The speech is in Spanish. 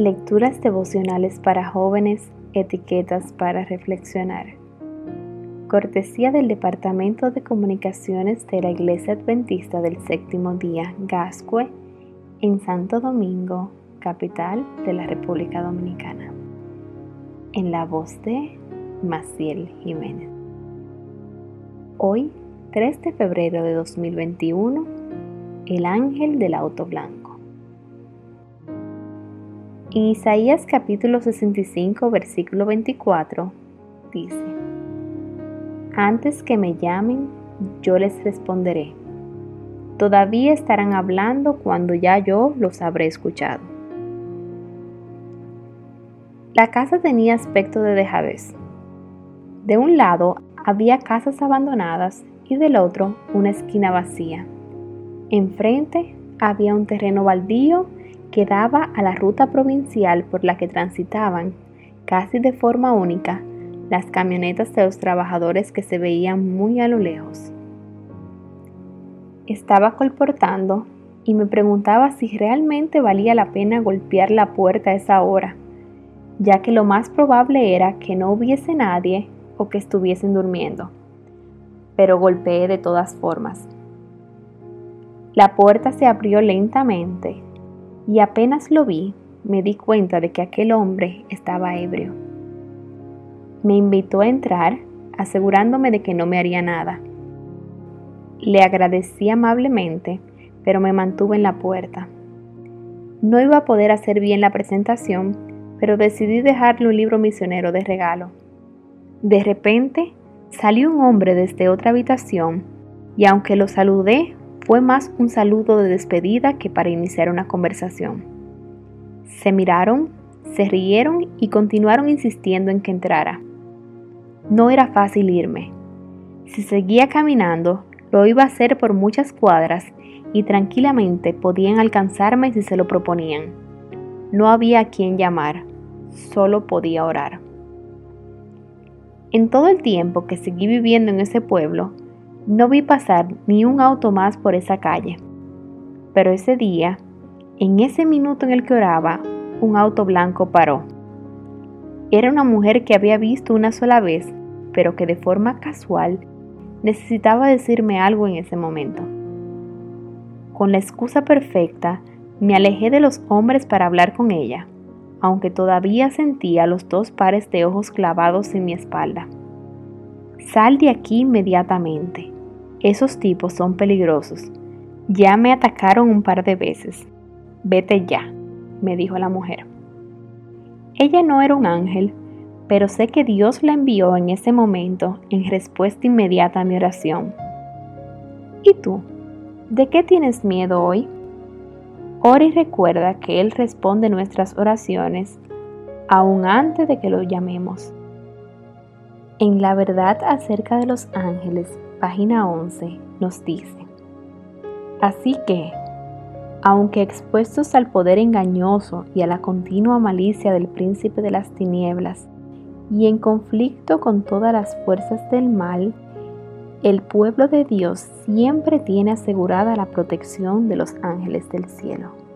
Lecturas devocionales para jóvenes, etiquetas para reflexionar. Cortesía del Departamento de Comunicaciones de la Iglesia Adventista del Séptimo Día, Gascue, en Santo Domingo, capital de la República Dominicana. En la voz de Maciel Jiménez. Hoy, 3 de febrero de 2021, el ángel del auto blanco. En Isaías capítulo 65, versículo 24, dice, Antes que me llamen, yo les responderé. Todavía estarán hablando cuando ya yo los habré escuchado. La casa tenía aspecto de dejadez. De un lado había casas abandonadas y del otro una esquina vacía. Enfrente había un terreno baldío que daba a la ruta provincial por la que transitaban, casi de forma única, las camionetas de los trabajadores que se veían muy a lo lejos. Estaba colportando y me preguntaba si realmente valía la pena golpear la puerta a esa hora, ya que lo más probable era que no hubiese nadie o que estuviesen durmiendo. Pero golpeé de todas formas. La puerta se abrió lentamente y apenas lo vi, me di cuenta de que aquel hombre estaba ebrio. Me invitó a entrar, asegurándome de que no me haría nada. Le agradecí amablemente, pero me mantuve en la puerta. No iba a poder hacer bien la presentación, pero decidí dejarle un libro misionero de regalo. De repente, salió un hombre desde otra habitación y aunque lo saludé, fue más un saludo de despedida que para iniciar una conversación. Se miraron, se rieron y continuaron insistiendo en que entrara. No era fácil irme. Si seguía caminando, lo iba a hacer por muchas cuadras y tranquilamente podían alcanzarme si se lo proponían. No había a quien llamar, solo podía orar. En todo el tiempo que seguí viviendo en ese pueblo, no vi pasar ni un auto más por esa calle. Pero ese día, en ese minuto en el que oraba, un auto blanco paró. Era una mujer que había visto una sola vez, pero que de forma casual necesitaba decirme algo en ese momento. Con la excusa perfecta, me alejé de los hombres para hablar con ella, aunque todavía sentía los dos pares de ojos clavados en mi espalda. Sal de aquí inmediatamente. Esos tipos son peligrosos. Ya me atacaron un par de veces. Vete ya, me dijo la mujer. Ella no era un ángel, pero sé que Dios la envió en ese momento en respuesta inmediata a mi oración. ¿Y tú? ¿De qué tienes miedo hoy? Ora recuerda que Él responde nuestras oraciones aún antes de que lo llamemos. En la verdad acerca de los ángeles, página 11, nos dice, Así que, aunque expuestos al poder engañoso y a la continua malicia del príncipe de las tinieblas, y en conflicto con todas las fuerzas del mal, el pueblo de Dios siempre tiene asegurada la protección de los ángeles del cielo.